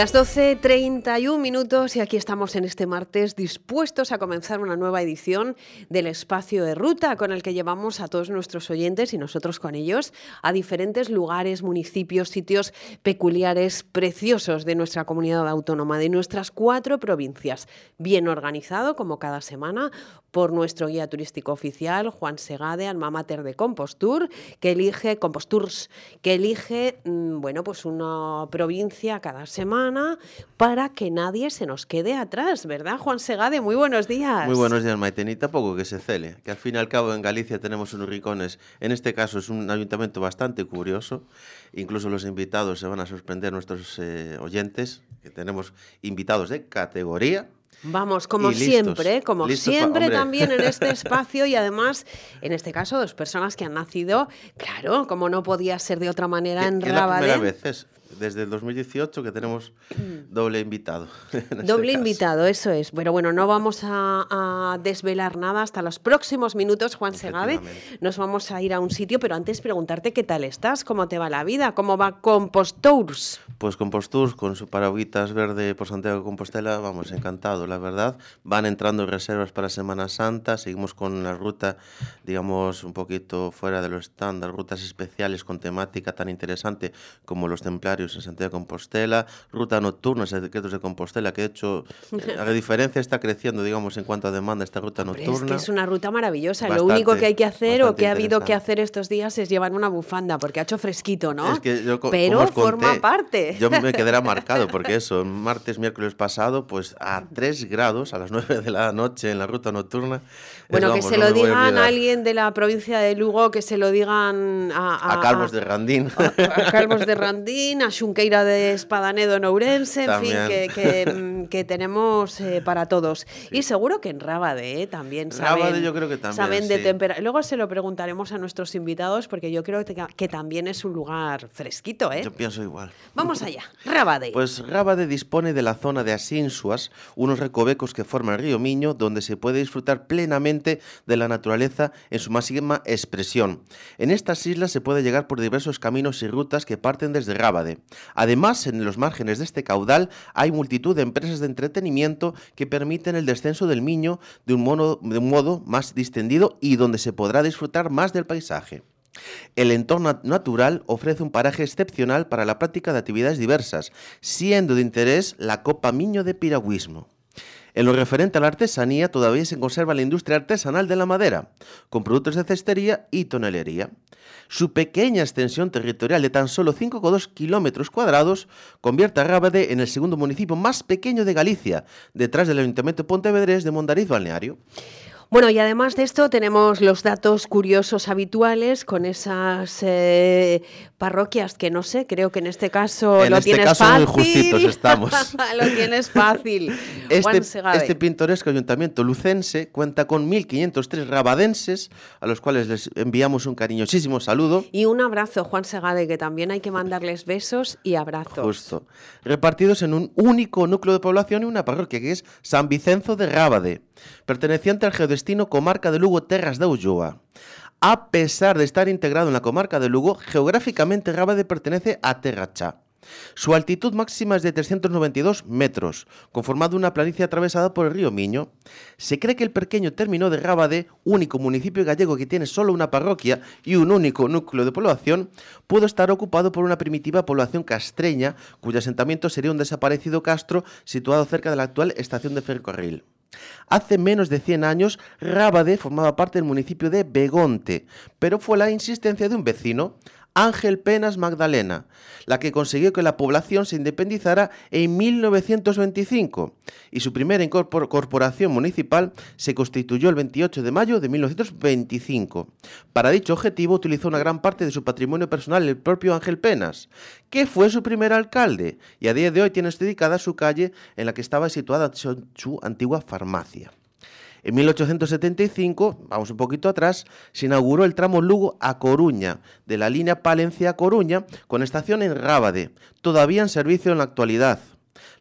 Las 12.31 minutos y aquí estamos en este martes dispuestos a comenzar una nueva edición del espacio de ruta con el que llevamos a todos nuestros oyentes y nosotros con ellos a diferentes lugares, municipios, sitios peculiares, preciosos de nuestra comunidad autónoma, de nuestras cuatro provincias. Bien organizado como cada semana por nuestro guía turístico oficial, Juan Segade, alma mater de Compostur, que elige Compostours, que elige mm, bueno, pues una provincia cada semana para que nadie se nos quede atrás, ¿verdad, Juan Segade? Muy buenos días. Muy buenos días, Maitenita. Poco que se cele, que al fin y al cabo en Galicia tenemos unos rincones. En este caso es un ayuntamiento bastante curioso. Incluso los invitados se van a sorprender, nuestros eh, oyentes, que tenemos invitados de categoría. Vamos, como siempre, como siempre también en este espacio y además, en este caso, dos personas que han nacido, claro, como no podía ser de otra manera, en Rabadell. Desde el 2018 que tenemos doble invitado. Este doble invitado, eso es. Pero bueno, no vamos a, desvelar nada hasta los próximos minutos, Juan Segade. Nos vamos a ir a un sitio, pero antes preguntarte qué tal estás, cómo te va la vida, cómo va Compostours. Pues Compostours, con su paraguitas verde por Santiago de Compostela, vamos, encantado, la verdad. Van entrando reservas para Semana Santa, seguimos con la ruta, digamos, un poquito fuera de lo estándar, rutas especiales con temática tan interesante como los templarios en Santiago de Compostela, ruta nocturna, secretos de Compostela, que de hecho, a diferencia está creciendo, digamos, en cuanto a demanda esta ruta nocturna. es que es una ruta maravillosa. Lo único que hay que hacer o que ha habido que hacer estos días es llevar una bufanda, porque ha hecho fresquito, ¿no? Pero forma parte. Yo me quedará marcado, porque eso, martes, miércoles pasado, pues a 3 grados, a las 9 de la noche en la ruta nocturna. Bueno, que se lo digan a, alguien de la provincia de Lugo, que se lo digan a... A, Calvos de Randín. A, Calvos de Randín, a Xunqueira de Espadanedo en Ourense, en fin, mm, que, tenemos eh, para todos. Y seguro que en Rábade eh, también saben, yo creo que también, saben de temperatura. Luego se lo preguntaremos a nuestros invitados porque yo creo que, también es un lugar fresquito. ¿eh? Yo pienso igual. Vamos allá, Rábade. Pues Rábade dispone de la zona de Asinsuas, unos recovecos que forman el río Miño, donde se puede disfrutar plenamente de la naturaleza en su máxima expresión. En estas islas se puede llegar por diversos caminos y rutas que parten desde Rábade. Además, en los márgenes de este caudal hay multitud de empresas de entretenimiento que permiten el descenso del Miño de un, modo, más distendido y donde se podrá disfrutar más del paisaje. El entorno natural ofrece un paraje excepcional para la práctica de actividades diversas, siendo de interés la Copa Miño de Piragüismo. En lo referente a la artesanía, todavía se conserva la industria artesanal de la madera, con productos de cestería y tonelería. Su pequeña extensión territorial de tan solo 5,2 kilómetros cuadrados convierte a Rábade en el segundo municipio más pequeño de Galicia, detrás del Ayuntamiento Pontevedrés de Mondariz Balneario. Bueno, y además de esto tenemos los datos curiosos habituales con esas eh, parroquias que no sé, creo que en este caso en lo este tienes caso fácil. Muy justitos estamos. lo tienes fácil. Este, este, pintoresco ayuntamiento lucense cuenta con 1.503 rabadenses, a los cuales les enviamos un cariñosísimo saludo. Y un abrazo, Juan Segade, que también hay que mandarles besos y abrazos. Justo. Repartidos en un único núcleo de población y una parroquia que es San Vicenzo de Rábade perteneciente al comarca de Lugo Terras de Ulloa. A pesar de estar integrado en la comarca de Lugo, geográficamente Rábade pertenece a Terrachá. Su altitud máxima es de 392 metros, conformado una planicie atravesada por el río Miño. Se cree que el pequeño término de Rábade, único municipio gallego que tiene solo una parroquia y un único núcleo de población, pudo estar ocupado por una primitiva población castreña, cuyo asentamiento sería un desaparecido castro situado cerca de la actual estación de ferrocarril. Hace menos de 100 años, Rábade formaba parte del municipio de Begonte, pero fue la insistencia de un vecino, Ángel Penas Magdalena, la que consiguió que la población se independizara en 1925 y su primera corporación municipal se constituyó el 28 de mayo de 1925. Para dicho objetivo utilizó una gran parte de su patrimonio personal el propio Ángel Penas, que fue su primer alcalde y a día de hoy tiene dedicada su calle en la que estaba situada su antigua farmacia. En 1875, vamos un poquito atrás, se inauguró el tramo Lugo a Coruña, de la línea Palencia Coruña, con estación en Rábade, todavía en servicio en la actualidad.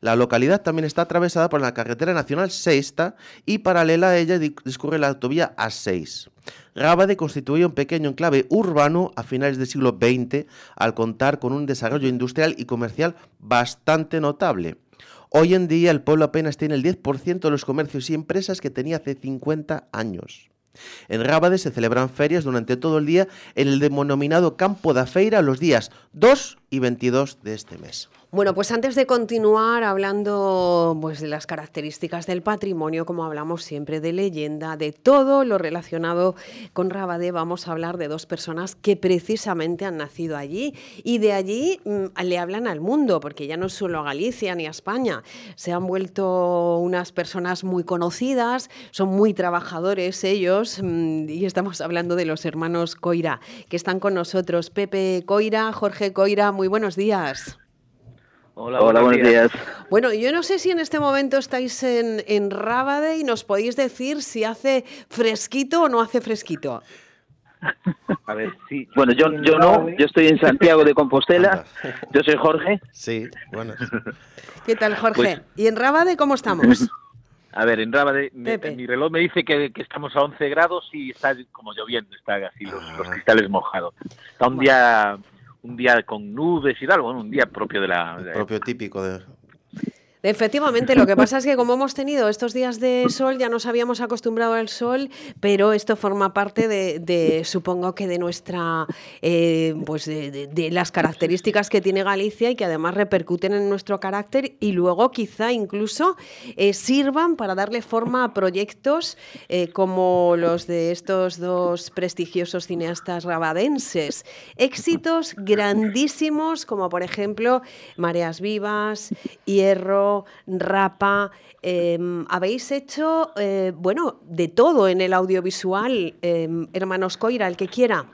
La localidad también está atravesada por la carretera nacional Sexta y paralela a ella discurre la autovía A6. Rábade constituía un pequeño enclave urbano a finales del siglo XX al contar con un desarrollo industrial y comercial bastante notable. Hoy en día el pueblo apenas tiene el 10% de los comercios y empresas que tenía hace 50 años. En Rábade se celebran ferias durante todo el día en el denominado Campo da Feira los días 2 y 22 de este mes. Bueno, pues antes de continuar hablando pues, de las características del patrimonio, como hablamos siempre de leyenda, de todo lo relacionado con Rabadé, vamos a hablar de dos personas que precisamente han nacido allí y de allí mm, le hablan al mundo, porque ya no es solo a Galicia ni a España, se han vuelto unas personas muy conocidas, son muy trabajadores ellos mm, y estamos hablando de los hermanos Coira, que están con nosotros. Pepe Coira, Jorge Coira, muy buenos días. Hola, buenos, días. Bueno, yo no sé si en este momento estáis en, en Rábade y nos podéis decir si hace fresquito o no hace fresquito. A ver, sí. Bueno, yo, yo no, yo estoy en Santiago de Compostela. Yo soy Jorge. Sí, bueno. ¿Qué tal, Jorge? Pues ¿Y en Rábade cómo estamos? A ver, en Rábade, mi reloj me dice que, estamos a 11 grados y está como lloviendo, está así los, los ah. cristales mojados. Está un día un día con nubes y tal, bueno, un día propio de la... propio típico de, Efectivamente, lo que pasa es que como hemos tenido estos días de sol, ya nos habíamos acostumbrado al sol, pero esto forma parte de, supongo que de nuestra, eh, pues de, las características que tiene Galicia y que además repercuten en nuestro carácter y luego quizá incluso eh, sirvan para darle forma a proyectos eh, como los de estos dos prestigiosos cineastas rabadenses. Éxitos grandísimos como por ejemplo Mareas Vivas, Hierro, Rapa. Em, habéis hecho, eh, bueno, de todo en el audiovisual, em, hermanos Coira, el que quiera.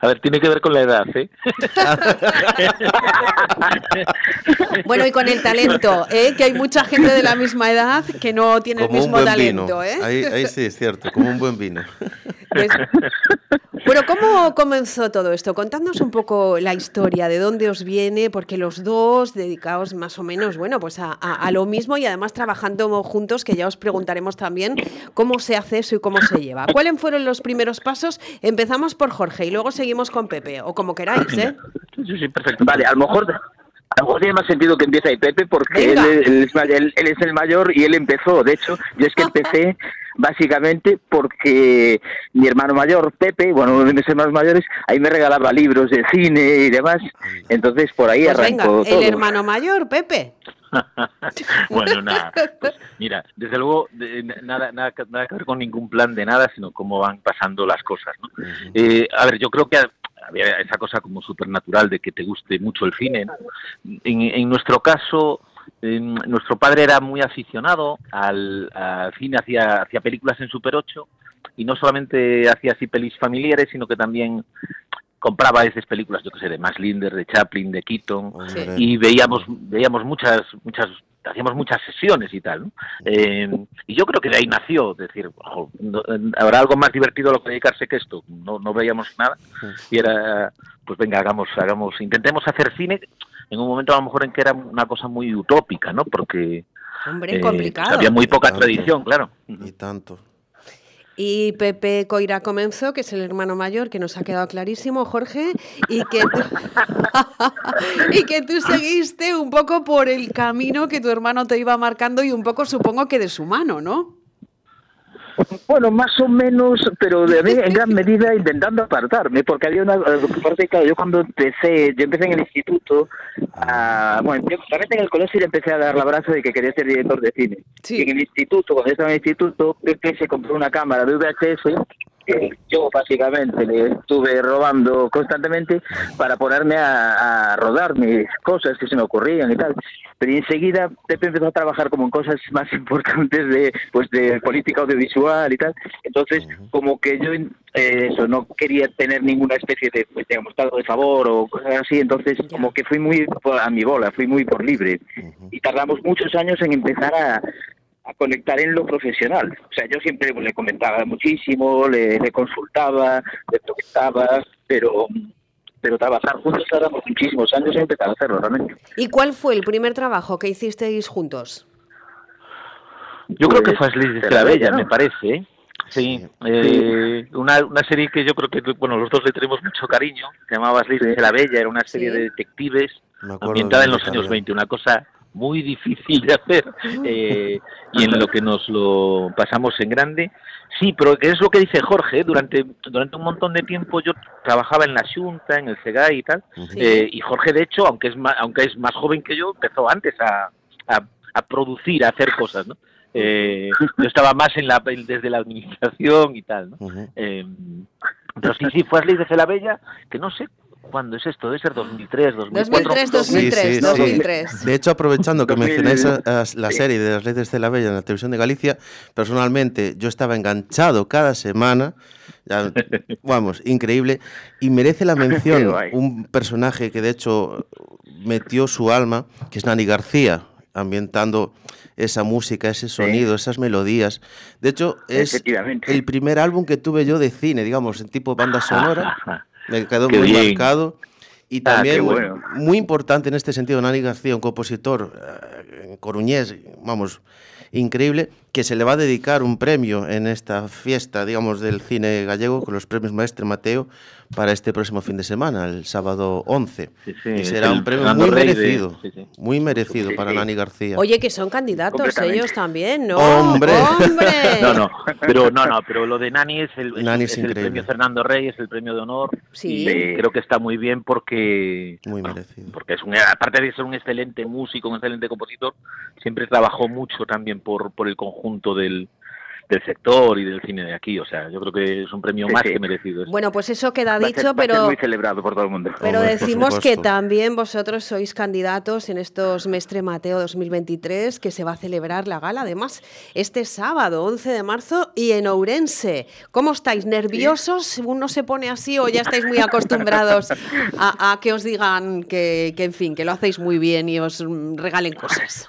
A ver, tiene que ver con la edad, ¿eh? bueno, y con el talento, ¿eh? Que hay mucha gente de la misma edad que no tiene el mismo talento, ¿eh? Ahí, sí es cierto, como un buen vino. Pues, bueno, ¿cómo comenzó todo esto? Contadnos un poco la historia, de dónde os viene, porque los dos dedicados más o menos, bueno, pues a, a lo mismo y además trabajando juntos, que ya os preguntaremos también cómo se hace eso y cómo se lleva. ¿Cuáles fueron los primeros pasos? Empezamos por Jorge y luego seguimos con Pepe, o como queráis, ¿eh? Sí, sí, perfecto. Vale, a lo mejor a lo mejor tiene más sentido que empiece ahí Pepe porque él, es, él, es, el mayor y él empezó. De hecho, yo es que empecé básicamente porque mi hermano mayor, Pepe, bueno, uno de mis hermanos mayores, ahí me regalaba libros de cine y demás. Entonces por ahí pues arrancó venga, El hermano mayor, Pepe. bueno, nada. Pues, mira, desde luego, nada, nada, nada que ver con ningún plan de nada, sino cómo van pasando las cosas. ¿no? Eh, a ver, yo creo que había esa cosa como supernatural de que te guste mucho el cine. En, nuestro caso, nuestro padre era muy aficionado al, cine, hacía, hacía películas en Super 8 y no solamente hacía así pelis familiares, sino que también compraba esas películas, yo que sé, de Max Linder, de Chaplin, de Keaton, y veíamos, veíamos muchas, muchas, hacíamos muchas sesiones y tal, eh, y yo creo que de ahí nació, decir, habrá algo más divertido a lo que dedicarse que esto, no, no veíamos nada, y era, pues venga, hagamos, hagamos, intentemos hacer cine en un momento a lo mejor en que era una cosa muy utópica, ¿no? Porque Hombre, eh, complicado. había muy poca tradición, claro. Y tanto. Y Pepe Coira comenzó, que es el hermano mayor, que nos ha quedado clarísimo, Jorge, y que, tú, y que tú seguiste un poco por el camino que tu hermano te iba marcando y un poco supongo que de su mano, ¿no? Bueno, más o menos, pero de mí en gran medida intentando apartarme, porque había una parte, claro, yo cuando empecé, yo empecé en el instituto, bueno, yo justamente en el colegio le empecé a dar la brazo de que quería ser director de cine. Y en el instituto, cuando estaba en el instituto, Pepe se compró una cámara de VHS yo básicamente le estuve robando constantemente para ponerme a, rodar mis cosas que se me ocurrían y tal. Pero enseguida Pepe empezó a trabajar como en cosas más importantes de pues de política audiovisual y tal. Entonces, como que yo eh, eso no quería tener ninguna especie de pues digamos estado de favor o cosas así, entonces como que fui muy a mi bola, fui muy por libre. Y tardamos muchos años en empezar a a conectar en lo profesional. O sea, yo siempre le comentaba muchísimo, le, consultaba, le preguntaba, pero pero trabajar juntos tardamos muchísimos años en empezar a hacerlo realmente. ¿Y cuál fue el primer trabajo que hicisteis juntos? Yo creo que Pues, fue Aslis de la la Bella, me parece. ¿eh? Sí, eh, una, una serie que yo creo que bueno los dos le tenemos mucho cariño, se llamaba Aslis de la Bella, era una serie Sí. de detectives ambientada en los años también. 20, una cosa muy difícil de hacer eh, y en lo que nos lo pasamos en grande. Sí, pero que es lo que dice Jorge, durante, durante un montón de tiempo yo trabajaba en la Junta, en el SEGAI y tal. Sí. eh, y Jorge de hecho, aunque es más, aunque es más joven que yo, empezó antes a, a, a producir, a hacer cosas, ¿no? Eh, yo estaba más en la, desde la administración y tal, ¿no? Ujú. Eh, pero sí, sí, fue Ashley de Celabella, que no sé cuándo es esto, debe ser 2003, 2004. 2003, 2003, Sí, sí, sí. 2003. De hecho, aprovechando que 2000, mencionáis a- a la serie de las leyes de la Bella en la televisión de Galicia, personalmente yo estaba enganchado cada semana, ya, vamos, increíble, y merece la mención un personaje que de hecho metió su alma, que es Nani García, ambientando esa música, ese sonido, esas melodías. De hecho, es el primer álbum que tuve yo de cine, digamos, en tipo banda sonora. Me quedó Qué muy bien. marcado. Y Ah, también bueno. muy importante en este sentido, Nani García, un compositor eh, coruñés, vamos, increíble, que se le va a dedicar un premio en esta fiesta, digamos, del cine gallego con los premios Maestre Mateo para este próximo fin de semana, el sábado 11. Sí, sí, y será un premio muy de- merecido, sí, sí. muy merecido Sí, para sí. Nani García. Oye, que son candidatos ellos también, ¿no? ¡Hombre! ¡Hombre! No, no, pero no, no, pero lo de Nani es el, es- Nani es es el premio Fernando Rey, es el premio de honor. Sí. Y creo que está muy bien porque Muy merecido. porque es un aparte de ser un excelente músico, un excelente compositor, siempre trabajó mucho también por por el conjunto del del sector y del cine de aquí, o sea, yo creo que es un premio Sí, más sí. que merecido. Bueno, pues eso queda Va a ser- dicho, va a ser pero... muy celebrado por todo el mundo. Pero decimos que también vosotros sois candidatos en estos Mestre Mateo 2023, que se va a celebrar la gala, además, este sábado, 11 de marzo, y en Ourense. ¿Cómo estáis? ¿Nerviosos? ¿Uno se pone así o ya estáis muy acostumbrados a, a que os digan que, que, en fin, que lo hacéis muy bien y os regalen cosas?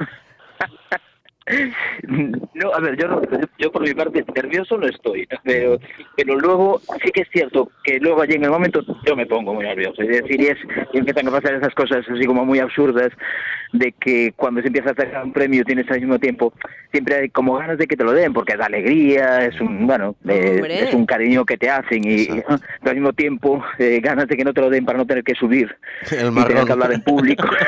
No, a ver, yo, no- yo por mi parte nervioso no estoy, pero, pero luego sí que es cierto que luego allí en el momento yo me pongo muy nervioso. Es decir, y, es, y empiezan a pasar esas cosas así como muy absurdas de que cuando se empieza a sacar un premio tienes al mismo tiempo, siempre hay como ganas de que te lo den, porque da alegría, es un, bueno, eh, es un cariño que te hacen y, pero al mismo tiempo eh, ganas de que no te lo den para no tener que subir El y tener que hablar en público.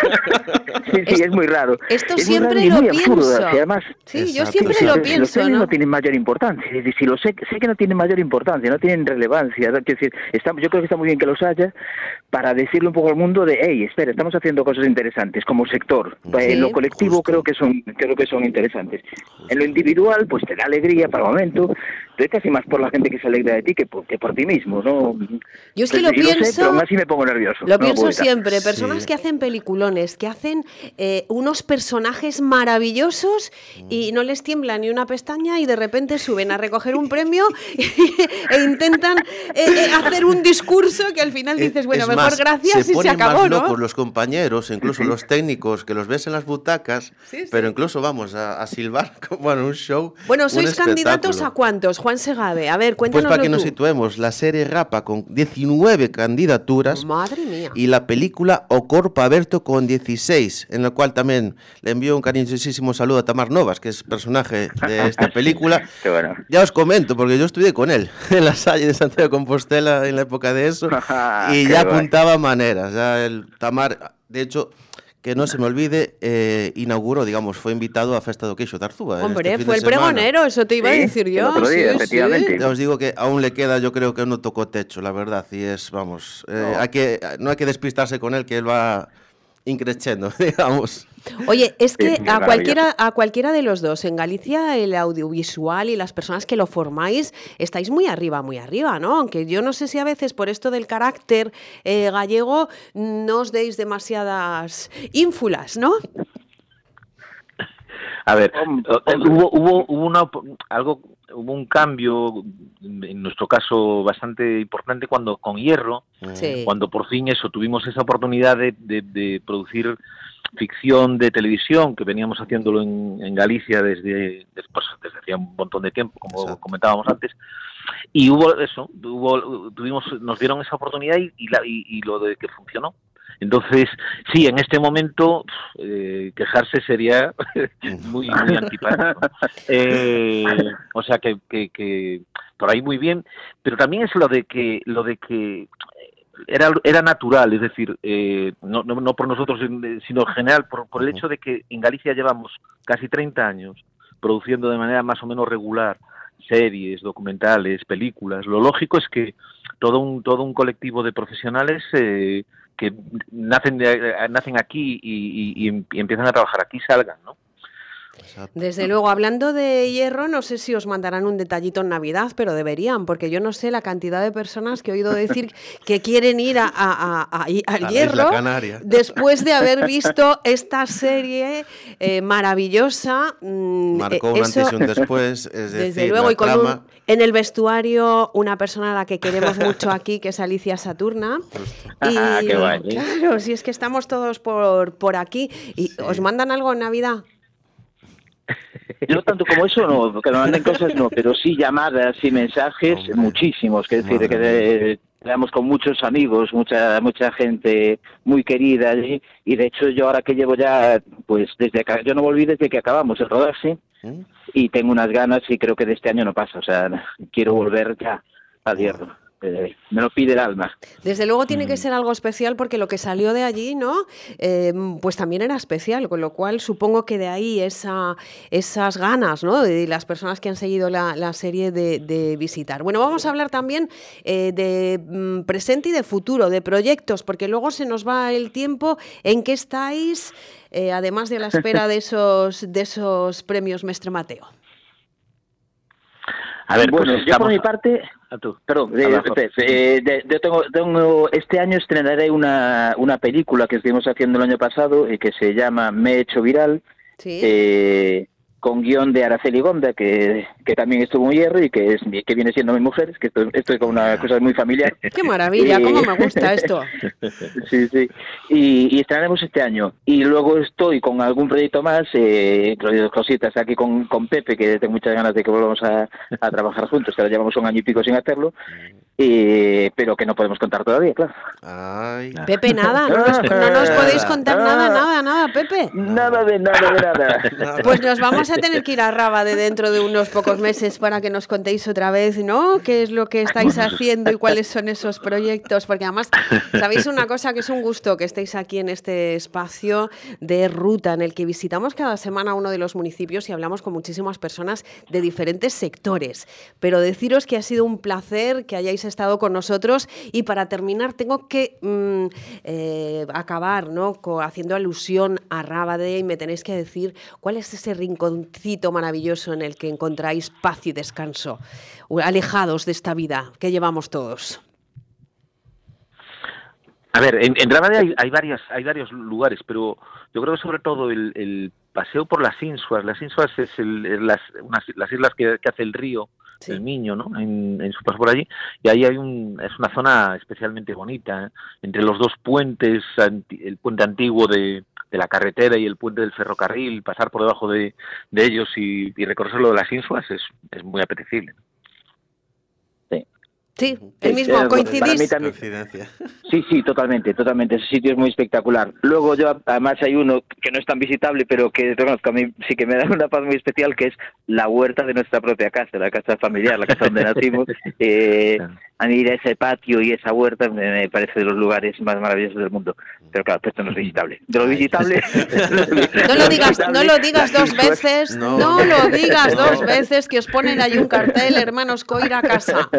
sí, sí, es muy raro. Esto Es muy siempre raro y lo muy absurdo, pienso. Además Sí, yo siempre lo Los pienso, premios ¿no? no tienen mayor importancia. Es decir, si lo sé, sé que no tienen mayor importancia, no tienen relevancia. Es decir, está- yo creo que está muy bien que los haya para decirle un poco al mundo de, hey, espera, estamos haciendo cosas interesantes como sector. Sí. En lo colectivo Justo. creo que son creo que son interesantes. En lo individual, pues te da alegría para el momento, es casi más por la gente que se alegra de ti que por, que por ti mismo, ¿no? Yo es que Pues, lo y sé, pienso- pero aún así me pongo nervioso. Lo no pienso siempre, personas Sí. que hacen peliculones, que hacen eh, unos personajes maravillosos y no les tiembla ni una pestaña y de repente suben a recoger un premio e intentan eh, eh, hacer un discurso que al final dices, bueno, Es mejor más, gracias y se acabó, más ¿no? locos los compañeros, incluso los técnicos, que los ves en las butacas, Sí, sí. pero incluso vamos a, a silbar como en un show. Bueno, ¿sois candidatos a cuántos? Juan Segade, a ver, Pues cuéntanoslo para que nos tú. situemos, la serie Rapa con 19 candidaturas Madre mía. y la película O Corpo Aberto con 16, en la cual también le envío un cariñosísimo saludo a Tamar Novas, que es personaje de esta película. Qué bueno. Ya os comento, porque yo estudié con él en la Salle de Santiago de Compostela en la época de eso y ya guay. apuntaba maneras. Ya el Tamar, de hecho, que no se me olvide, eh, inauguró, digamos, fue invitado a Festa do Queixo de Arzúa. en Hombre, este fin fue de el semana. pregonero, eso te iba a Sí, decir el yo. otro día, sí, sí. efectivamente. Ya os digo que aún le queda, yo creo que no tocó techo, la verdad, y es, vamos, eh, hay que, no hay que despistarse con él, que él va increciendo, digamos. Oye, es que a cualquiera, a cualquiera de los dos, en Galicia el audiovisual y las personas que lo formáis, estáis muy arriba, muy arriba, ¿no? Aunque yo no sé si a veces por esto del carácter eh, gallego no os deis demasiadas ínfulas, ¿no? A ver, eh, hubo, hubo, hubo una, algo, hubo un cambio, en nuestro caso bastante importante, cuando con Hierro, Sí. cuando por fin eso tuvimos esa oportunidad de, de- de producir ficción de televisión, que veníamos haciéndolo en, en Galicia desde, después, desde hacía un montón de tiempo, como Exacto. comentábamos antes, y hubo eso, hubo, tuvimos, nos dieron esa oportunidad y, y, la, y, y lo de que funcionó. Entonces, sí, en este momento eh, quejarse sería muy, muy antipático. Eh, o sea que, que, que, por ahí muy bien, pero también es lo de que lo de que era, era natural, es decir, eh, no, no, no, por nosotros, sino en general, por, por el hecho de que en Galicia llevamos casi 30 años produciendo de manera más o menos regular series, documentales, películas. Lo lógico es que todo un, todo un colectivo de profesionales eh, que nacen, de, nacen aquí y, y, y, empiezan a trabajar aquí salgan, ¿no? Exacto. Desde luego, hablando de hierro, no sé si os mandarán un detallito en Navidad, pero deberían, porque yo no sé la cantidad de personas que he oído decir que quieren ir a, a, a, al hierro después de haber visto esta serie eh, maravillosa. Mm, Marcó un eso, antes y un después. Es desde decir, luego, y con un, en el vestuario una persona a la que queremos mucho aquí, que es Alicia Saturna. Y, ah, qué guay. Claro, si es que estamos todos por, por aquí. ¿Y sí. os mandan algo en Navidad? Yo tanto como eso no, que me manden cosas no, pero sí llamadas y mensajes Hombre. muchísimos, que decir, que de, Estamos con muchos amigos, mucha mucha gente muy querida allí y de hecho yo ahora que llevo ya, pues desde que yo no volví desde que acabamos el rodaje ¿Mm? y tengo unas ganas y creo que de este año no pasa, o sea, quiero volver ya al hierro eh, me lo pide el alma. Desde luego tiene que ser algo especial porque lo que salió de allí, ¿no? Eh, pues también era especial, con lo cual supongo que de ahí esa, esas ganas, ¿no? De las personas que han seguido la, la serie de, de, visitar. Bueno, vamos a hablar también eh, de mm, presente y de futuro, de proyectos, porque luego se nos va el tiempo en que estáis, eh, además de la espera de esos, de esos premios Mestre Mateo. A ver, bueno, pues yo por mi parte, a tú. perdón, eh, eh, de, de, tengo, tengo, este año estrenaré una, una película que estuvimos haciendo el año pasado y que se llama Me he hecho viral. Sí. Con guion de Araceli Gonda, que, que también estuvo en Hierro y que, es, que viene siendo mi mujer, es que estoy, estoy con una cosa muy familiar. ¡Qué maravilla! Y, ¿Cómo me gusta esto? sí, sí. Y, y, estrenaremos este año. Y luego estoy con algún proyecto más, eh, cositas aquí con, con Pepe, que tengo muchas ganas de que volvamos a, a trabajar juntos, que ahora llevamos un año y pico sin hacerlo, eh, pero que no podemos contar todavía, claro. Ay. Pepe, nada, no nos, no nos podéis contar nada, nada, nada, Pepe. Nada de nada, de nada. Pues nos vamos a tener que ir a Raba de dentro de unos pocos meses para que nos contéis otra vez, ¿no? ¿Qué es lo que estáis haciendo y cuáles son esos proyectos? Porque además, sabéis una cosa que es un gusto que estéis aquí en este espacio de ruta en el que visitamos cada semana uno de los municipios y hablamos con muchísimas personas de diferentes sectores. Pero deciros que ha sido un placer que hayáis estado con nosotros y para terminar tengo que mmm, eh, acabar, ¿no? haciendo alusión a Rábade y me tenéis que decir cuál es ese rinconcito maravilloso en el que encontráis paz y descanso, alejados de esta vida que llevamos todos. A ver, en, en hay, varias, hay varios lugares, pero yo creo que sobre todo el paseo por las Insuas. Las Insuas es el, las, unas, las islas que, que hace el río sí. el niño, ¿no? En, en, su paso por allí. Y ahí hay un, es una zona especialmente bonita, ¿eh? entre los dos puentes, el puente antiguo de, de, la carretera y el puente del ferrocarril, pasar por debajo de, de ellos y, y recorrerlo de las insuas es, es muy apetecible. Sí, el mismo, coincidís. Coincidencia. Sí, sí, totalmente, totalmente. Ese sitio es muy espectacular. Luego yo, además hay uno que no es tan visitable, pero que reconozco a mí sí que me da una paz muy especial, que es la huerta de nuestra propia casa, la casa familiar, la casa donde nacimos. Eh, a mí ir a ese patio y esa huerta me, me, parece de los lugares más maravillosos del mundo. Pero claro, esto no es visitable. De lo visitable... no lo digas, no lo digas dos veces, no, no lo digas dos veces, que os ponen ahí un cartel, hermanos Coira a casa.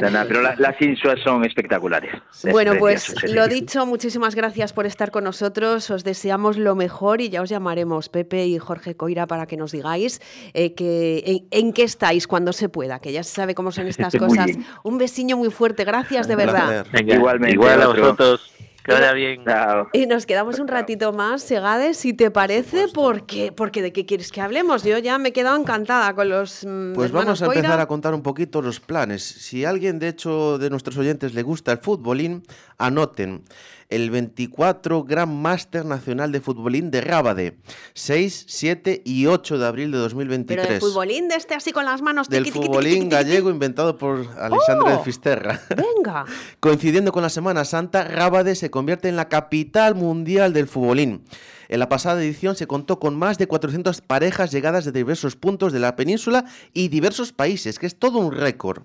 No, no, pero la, las insuas son espectaculares. Bueno, pues lo dicho, muchísimas gracias por estar con nosotros. Os deseamos lo mejor y ya os llamaremos Pepe y Jorge Coira para que nos digáis eh, que, en, en, qué estáis cuando se pueda, que ya se sabe cómo son estas cosas. Un besiño muy fuerte, gracias de verdad. Venga, Igualmente. Igual a vosotros. Que vaya bien. Chao. Y nos quedamos un ratito más, Segades, si te parece, porque, porque ¿de qué quieres que hablemos? Yo ya me he quedado encantada con los mm, Pues vamos a empezar a contar un poquito los planes. Si a alguien, de hecho, de nuestros oyentes le gusta el futbolín, anoten el 24 Gran Máster Nacional de Futbolín de Rábade, 6, 7 y 8 de abril de 2023. Pero de futbolín de este así con las manos. Del tiqui, futbolín tiqui, tiqui, gallego inventado por Alexandre ¡Oh! de Fisterra. Venga. Coincidiendo con la Semana Santa, Rábade se convierte en la capital mundial del futbolín. En la pasada edición se contó con más de 400 parejas llegadas de diversos puntos de la península y diversos países, que es todo un récord.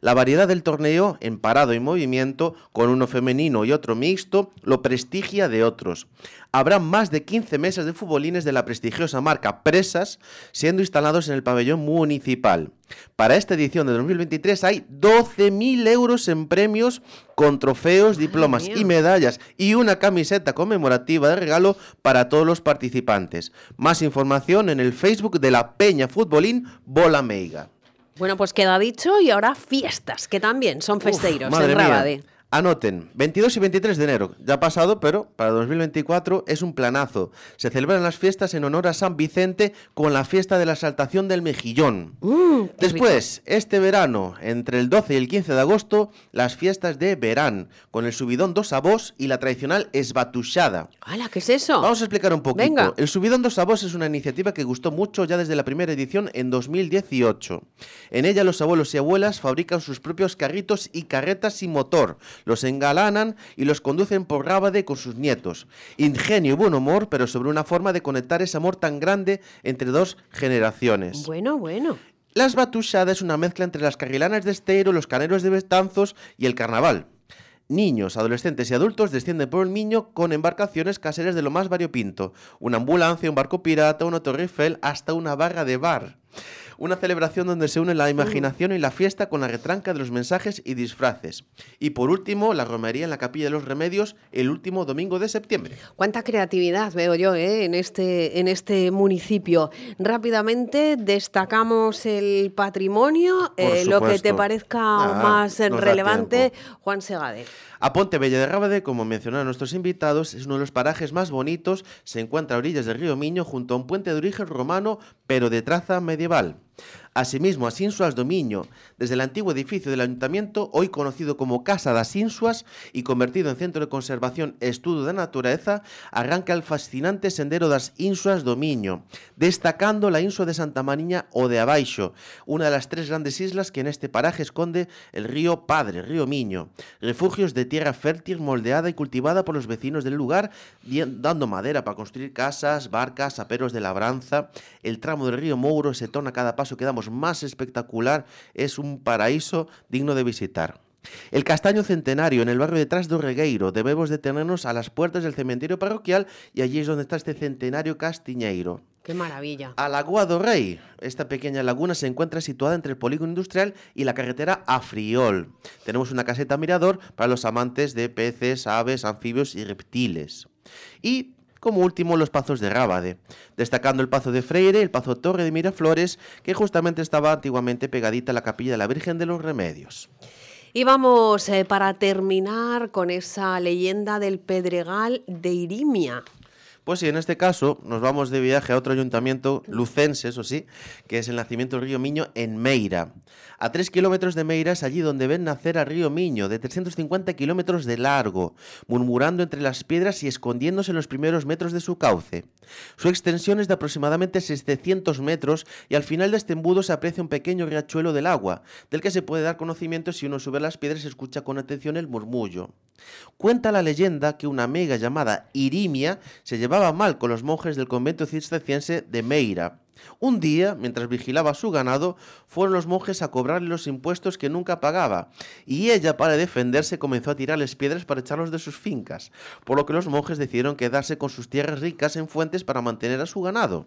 La variedad del torneo, en parado y movimiento, con uno femenino y otro mixto, lo prestigia de otros. Habrá más de 15 mesas de futbolines de la prestigiosa marca Presas siendo instalados en el pabellón municipal. Para esta edición de 2023 hay 12.000 euros en premios con trofeos, diplomas y medallas y una camiseta conmemorativa de regalo para todos los participantes. Más información en el Facebook de la Peña Futbolín Bola Meiga. Bueno, pues queda dicho y ahora fiestas, que también son Uf, festeiros madre en mía. Anoten, 22 y 23 de enero, ya ha pasado, pero para 2024 es un planazo. Se celebran las fiestas en honor a San Vicente con la fiesta de la Saltación del Mejillón. Qué Después, este verano, entre el 12 y el 15 de agosto, las fiestas de verán, con el subidón dos sabos y la tradicional esbatuchada. ¡Hala, qué es eso! Vamos a explicar un poquito. Venga. El Subidón dos Sabos es una iniciativa que gustó mucho ya desde la primera edición en 2018. En ella los abuelos y abuelas fabrican sus propios carritos y carretas sin motor, los engalanan y los conducen por Rábade con sus nietos. Ingenio y buen humor, pero sobre una forma de conectar ese amor tan grande entre dos generaciones. Bueno, bueno. Las Batushada es una mezcla entre las carrilanas de Esteiro, los caneros de Bestanzos y el carnaval. Niños, adolescentes y adultos descienden por el Miño con embarcaciones caseras de lo más variopinto. Una ambulancia, un barco pirata, una torre Eiffel, hasta una barra de bar. Una celebración donde se une la imaginación y la fiesta con la retranca de los mensajes y disfraces. Y por último, la romería en la Capilla de los Remedios el último domingo de septiembre. Cuánta creatividad veo yo ¿eh? en, este, en este municipio. Rápidamente destacamos el patrimonio, eh, lo que te parezca más relevante. Juan Segade. A Ponte Bella de Rábade, como mencionaron nuestros invitados, es uno de los parajes más bonitos. Se encuentra a orillas del río Miño, junto a un puente de origen romano, pero de traza medieval. Asimismo, a Sinsuas do Miño, desde el antiguo edificio del ayuntamiento, hoy conocido como Casa das Sinsuas y convertido en centro de conservación e estudo da natureza, arranca el fascinante sendero das Insuas do destacando la insua de Santa Mariña o de Abaixo, una de las tres grandes islas que en este paraje esconde el río Padre, río Miño, refugios de tierra fértil moldeada y cultivada por los vecinos del lugar, dando madera para construir casas, barcas, aperos de labranza. El tramo del río Mouro se torna cada paso que damos más espectacular, es un paraíso digno de visitar. El castaño centenario en el barrio detrás de Regueiro. Debemos detenernos a las puertas del cementerio parroquial y allí es donde está este centenario castiñeiro. Qué maravilla. A Lagoa do Rey. Esta pequeña laguna se encuentra situada entre el polígono industrial y la carretera a Friol. Tenemos una caseta mirador para los amantes de peces, aves, anfibios y reptiles. Y como último, los pazos de Rábade, destacando el Pazo de Freire, el Pazo Torre de Miraflores, que justamente estaba antiguamente pegadita a la capilla de la Virgen de los Remedios. Y vamos eh, para terminar con esa leyenda del Pedregal de Irimia. Pues sí, en este caso nos vamos de viaje a otro ayuntamiento lucense, eso sí, que es el nacimiento del río Miño en Meira. A tres kilómetros de Meira es allí donde ven nacer al río Miño, de 350 kilómetros de largo, murmurando entre las piedras y escondiéndose en los primeros metros de su cauce. Su extensión es de aproximadamente 700 metros y al final de este embudo se aprecia un pequeño riachuelo del agua, del que se puede dar conocimiento si uno sube las piedras y escucha con atención el murmullo. Cuenta la leyenda que una amiga llamada Irimia se llevaba mal con los monjes del convento cisterciense de Meira. Un día, mientras vigilaba su ganado, fueron los monjes a cobrarle los impuestos que nunca pagaba, y ella, para defenderse, comenzó a tirarles piedras para echarlos de sus fincas, por lo que los monjes decidieron quedarse con sus tierras ricas en fuentes para mantener a su ganado.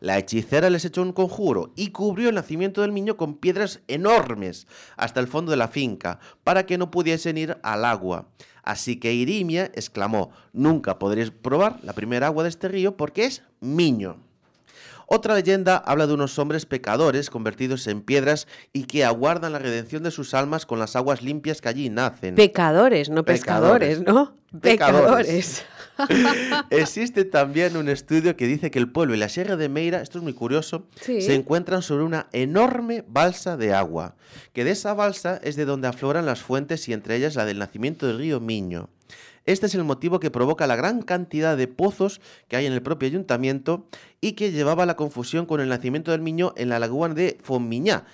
La hechicera les echó un conjuro y cubrió el nacimiento del niño con piedras enormes hasta el fondo de la finca, para que no pudiesen ir al agua. Así que Irimia exclamó, nunca podréis probar la primera agua de este río porque es miño. Otra leyenda habla de unos hombres pecadores convertidos en piedras y que aguardan la redención de sus almas con las aguas limpias que allí nacen. Pecadores, no pescadores, Pecadores. ¿no? Pecadores. Pecadores. Existe también un estudio que dice que el pueblo y la Sierra de Meira, esto es muy curioso, Sí. se encuentran sobre una enorme balsa de agua, que de esa balsa es de donde afloran las fuentes y entre ellas la del nacimiento del río Miño. Este es el motivo que provoca la gran cantidad de pozos que hay en el propio ayuntamiento y que llevaba a la confusión con el nacimiento del Miño en la laguna de Fonmiñá,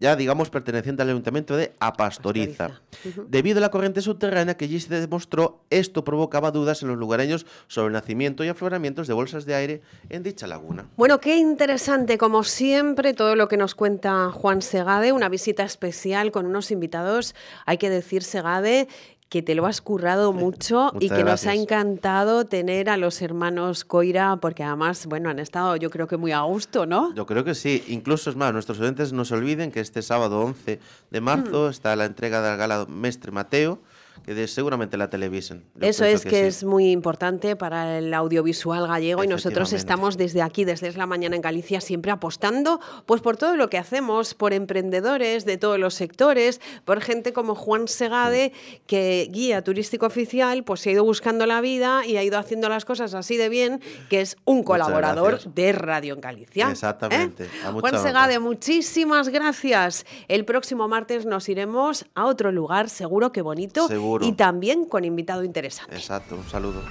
ya digamos perteneciente al ayuntamiento de Apastoriza. Debido a la corriente subterránea que allí se demostró, esto provocaba dudas en los lugareños sobre el nacimiento y afloramientos de bolsas de aire en dicha laguna. Bueno, qué interesante, como siempre, todo lo que nos cuenta Juan Segade, una visita especial con unos invitados, hay que decir, Segade, que te lo has currado mucho y que nos ha encantado tener a los hermanos Coira, porque además, bueno, han estado yo creo que muy a gusto, ¿no? Yo creo que sí. Incluso es más, nuestros oyentes no se olviden que este sábado 11 de marzo Mm. está la entrega de la gala Mestre Mateo, que de- seguramente la televisen. Yo Eso es que, sí. es muy importante para el audiovisual gallego y nosotros estamos desde aquí, desde la mañana en Galicia, siempre apostando pues por todo lo que hacemos, por emprendedores de todos los sectores, por gente como Juan Segade, que guía turístico oficial, pues se ha ido buscando la vida y ha ido haciendo las cosas así de bien, que es un colaborador de Radio en Galicia. ¿eh? Exactamente, Juan. Segade, muchísimas gracias. El próximo martes nos iremos a otro lugar, seguro que bonito, Seguro. y también con invitado interesante. Exacto, un saludo.